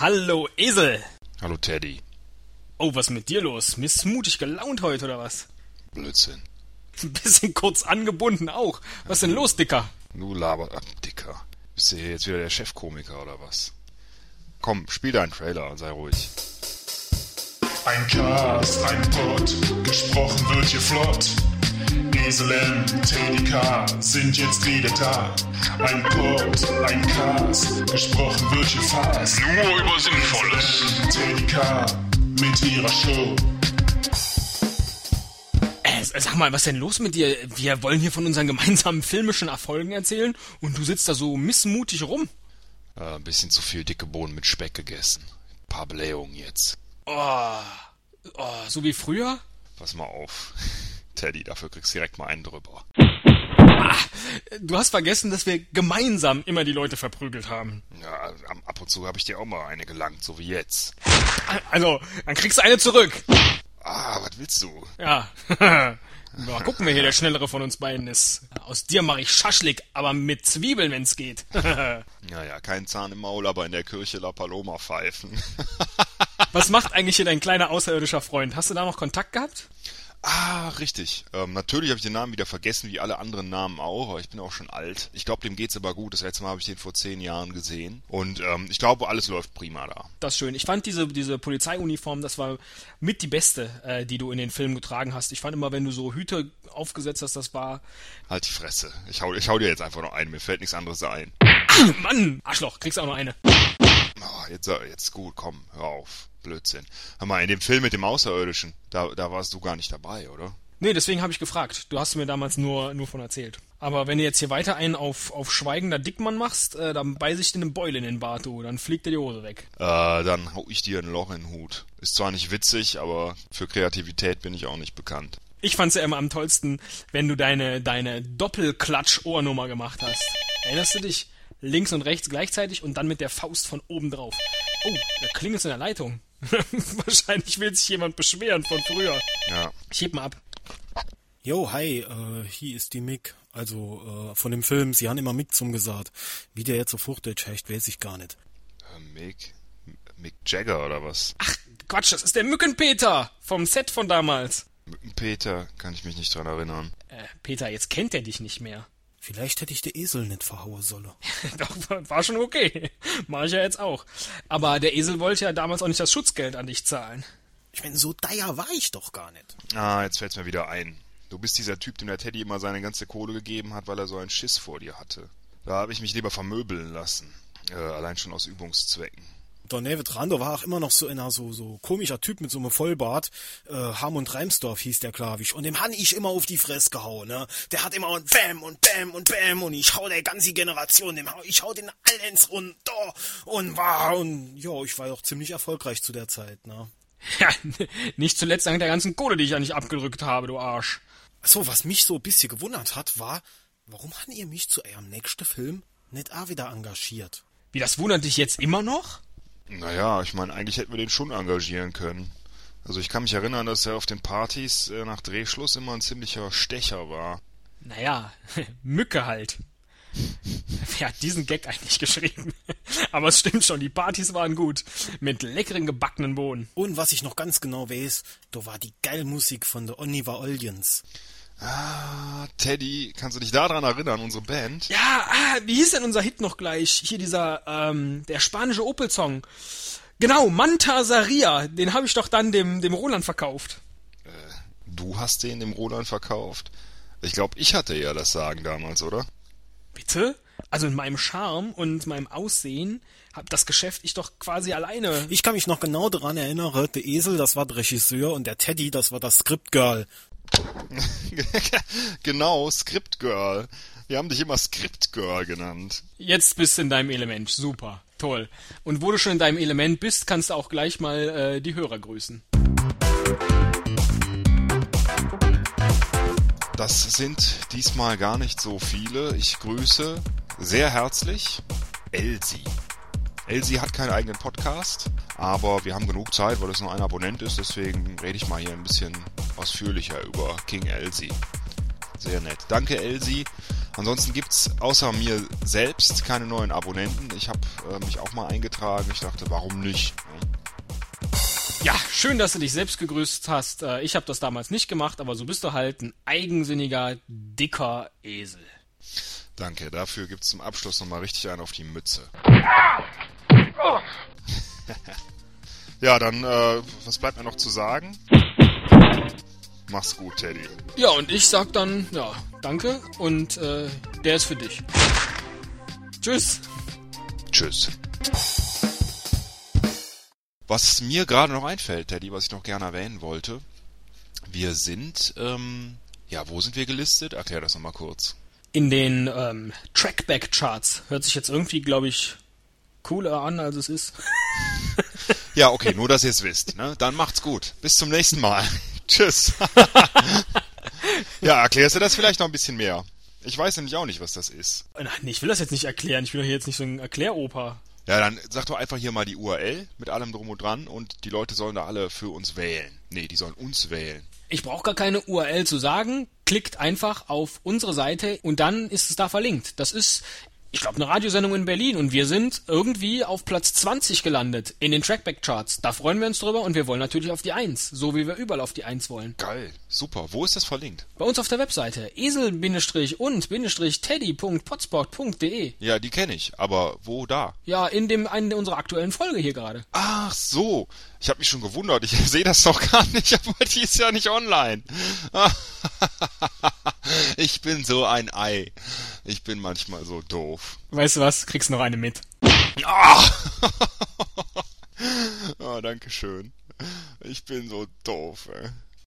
Hallo Esel. Hallo Teddy. Oh, was ist mit dir los? Missmutig gelaunt heute oder was? Blödsinn. Ein bisschen kurz angebunden auch. Was ist denn los, Dicker? Du laber ab, Dicker. Bist du hier jetzt wieder der Chefkomiker oder was? Komm, spiel deinen Trailer und sei ruhig. Ein Cast, ein Pod, gesprochen wird hier flott. Esel M, Teddy K sind jetzt wieder da. Ein Pod, ein Cast, gesprochen wird hier fast. Nur über Sinnvolles. Teddy K mit ihrer Show. Äh, sag mal, was ist denn los mit dir? Wir wollen hier von unseren gemeinsamen filmischen Erfolgen erzählen und du sitzt da so missmutig rum. Äh, ein bisschen zu viel dicke Bohnen mit Speck gegessen. Ein paar Blähungen jetzt. Oh, oh, so wie früher? Pass mal auf. Teddy, dafür kriegst du direkt mal einen drüber. Du hast vergessen, dass wir gemeinsam immer die Leute verprügelt haben. Ja, ab und zu habe ich dir auch mal eine gelangt, so wie jetzt. Also, dann kriegst du eine zurück. Ah, was willst du? Ja. Mal gucken, wer hier der schnellere von uns beiden ist. Aus dir mache ich Schaschlik, aber mit Zwiebeln, wenn's geht. Naja, kein Zahn im Maul, aber in der Kirche La Paloma pfeifen. Was macht eigentlich hier dein kleiner außerirdischer Freund? Hast du da noch Kontakt gehabt? Ah, richtig. Ähm, natürlich habe ich den Namen wieder vergessen, wie alle anderen Namen auch, aber ich bin auch schon alt. Ich glaube, dem geht's aber gut. Das letzte Mal habe ich den vor zehn Jahren gesehen. Und ähm, ich glaube, alles läuft prima da. Das ist schön. Ich fand diese, diese Polizeiuniform, das war mit die beste, äh, die du in den Filmen getragen hast. Ich fand immer, wenn du so Hüte aufgesetzt hast, das war. Halt die Fresse. Ich hau, ich hau dir jetzt einfach noch ein. Mir fällt nichts anderes ein. Mann! Arschloch, kriegst auch noch eine. Oh, jetzt, jetzt gut, komm, hör auf. Blödsinn. Hör mal, in dem Film mit dem Außerirdischen, da, da warst du gar nicht dabei, oder? Nee, deswegen habe ich gefragt. Du hast mir damals nur, nur von erzählt. Aber wenn du jetzt hier weiter einen auf, auf schweigender Dickmann machst, äh, dann beiß ich dir eine Beule in den Bart, du. Dann fliegt dir die Hose weg. Äh, dann hau ich dir ein Loch in den Hut. Ist zwar nicht witzig, aber für Kreativität bin ich auch nicht bekannt. Ich fand's ja immer am tollsten, wenn du deine, deine Doppelklatsch-Ohrnummer gemacht hast. Erinnerst du dich? Links und rechts gleichzeitig und dann mit der Faust von oben drauf. Oh, da klingelt's in der Leitung. Wahrscheinlich will sich jemand beschweren von früher. Ja. Ich heb mal ab. Jo, hi, äh, hier ist die Mick. Also, äh, von dem Film, sie haben immer Mick zum gesagt. Wie der jetzt auf Hochdeutsch heißt, weiß ich gar nicht. Äh, Mick, Mick Jagger oder was? Ach, Quatsch, das ist der Mückenpeter vom Set von damals. Mückenpeter, kann ich mich nicht dran erinnern. Äh, Peter, jetzt kennt er dich nicht mehr. Vielleicht hätte ich den Esel nicht verhauen sollen. Doch, war- war schon okay. Mach ich ja jetzt auch. Aber der Esel wollte ja damals auch nicht das Schutzgeld an dich zahlen. Ich meine, so teuer war ich doch gar nicht. Ah, jetzt fällt's mir wieder ein. Du bist dieser Typ, dem der Teddy immer seine ganze Kohle gegeben hat, weil er so einen Schiss vor dir hatte. Da habe ich mich lieber vermöbeln lassen. Äh, allein schon aus Übungszwecken. Der David Rando war auch immer noch so einer so, so komischer Typ mit so einem Vollbart. Äh, Harmund Reimsdorf hieß der Klavisch. Und dem han ich immer auf die Fresse gehauen, ne? Der hat immer und Bäm und Bäm und Bäm und ich hau der ganze Generation, dem hau, ich hau den allen ins runter und war und ja, ich war doch ziemlich erfolgreich zu der Zeit, ne? Ja, nicht zuletzt dank der ganzen Kohle, die ich ja nicht abgedrückt habe, du Arsch. So, was mich so ein bisschen gewundert hat, war, warum han ihr mich zu eurem nächsten Film nicht auch wieder engagiert? Wie, das wundert dich jetzt immer noch? Naja, ich meine, eigentlich hätten wir den schon engagieren können. Also ich kann mich erinnern, dass er auf den Partys äh, nach Drehschluss immer ein ziemlicher Stecher war. Naja, Mücke halt. Wer hat diesen Gag eigentlich geschrieben? Aber es stimmt schon, die Partys waren gut. Mit leckeren gebackenen Bohnen. Und was ich noch ganz genau weiß, da war die geil Musik von der Oliver Olliens. Ah, Teddy, kannst du dich daran erinnern, unsere Band? Ja, ah, wie hieß denn unser Hit noch gleich? Hier dieser, ähm, der spanische Opel-Song. Genau, Manta Saria. Den habe ich doch dann dem, dem Roland verkauft. Du hast den dem Roland verkauft. Ich glaube, ich hatte ja das Sagen damals, oder? Bitte? Also in meinem Charme und meinem Aussehen hab das Geschäft ich doch quasi alleine. Ich kann mich noch genau daran erinnern, der Esel, das war der Regisseur und der Teddy, das war das Script-Girl. genau, Script Girl. Wir haben dich immer Script Girl genannt. Jetzt bist du in deinem Element. Super. Toll. Und wo du schon in deinem Element bist, kannst du auch gleich mal äh, die Hörer grüßen. Das sind diesmal gar nicht so viele. Ich grüße sehr herzlich Elsie. Elsie hat keinen eigenen Podcast, aber wir haben genug Zeit, weil es nur ein Abonnent ist, deswegen rede ich mal hier ein bisschen ausführlicher über King Elsie. Sehr nett. Danke Elsie. Ansonsten gibt's außer mir selbst keine neuen Abonnenten. Ich habe äh, mich auch mal eingetragen. Ich dachte, warum nicht? Ja, schön, dass du dich selbst gegrüßt hast. Äh, Ich habe das damals nicht gemacht, aber so bist du halt ein eigensinniger, dicker Esel. Danke, dafür gibt's zum Abschluss nochmal richtig einen auf die Mütze. ja, dann, äh, was bleibt mir noch zu sagen? Mach's gut, Teddy. Ja, und ich sag dann, ja, danke und äh, der ist für dich. Tschüss. Tschüss. Was mir gerade noch einfällt, Teddy, was ich noch gerne erwähnen wollte. Wir sind, ähm, ja, wo sind wir gelistet? Erklär das nochmal kurz. In den ähm, Trackback-Charts hört sich jetzt irgendwie, glaube ich, cooler an, als es ist. Ja, okay, nur dass ihr es wisst. Ne? Dann macht's gut. Bis zum nächsten Mal. Tschüss. ja, erklärst du das vielleicht noch ein bisschen mehr? Ich weiß nämlich auch nicht, was das ist. Nein, nee, ich will das jetzt nicht erklären. Ich will doch hier jetzt nicht so ein Erkläroper. Ja, dann sag doch einfach hier mal die URL mit allem drum und dran und die Leute sollen da alle für uns wählen. Nee, die sollen uns wählen. Ich brauche gar keine URL zu sagen. Klickt einfach auf unsere Seite und dann ist es da verlinkt. Das ist, ich glaube, eine Radiosendung in Berlin und wir sind irgendwie auf Platz 20 gelandet in den Trackback-Charts. Da freuen wir uns drüber und wir wollen natürlich auf die 1, so wie wir überall auf die 1 wollen. Geil, super. Wo ist das verlinkt? Bei uns auf der Webseite esel-und-teddy.potspot.de. Ja, die kenne ich, aber wo da? Ja, in dem einen unserer aktuellen Folge hier gerade. Ach so, ich habe mich schon gewundert. Ich sehe das doch gar nicht, aber die ist ja nicht online. Ich bin so ein Ei. Ich bin manchmal so doof. Weißt du was? Kriegst noch eine mit. Ah! oh, danke schön. Ich bin so doof, ey.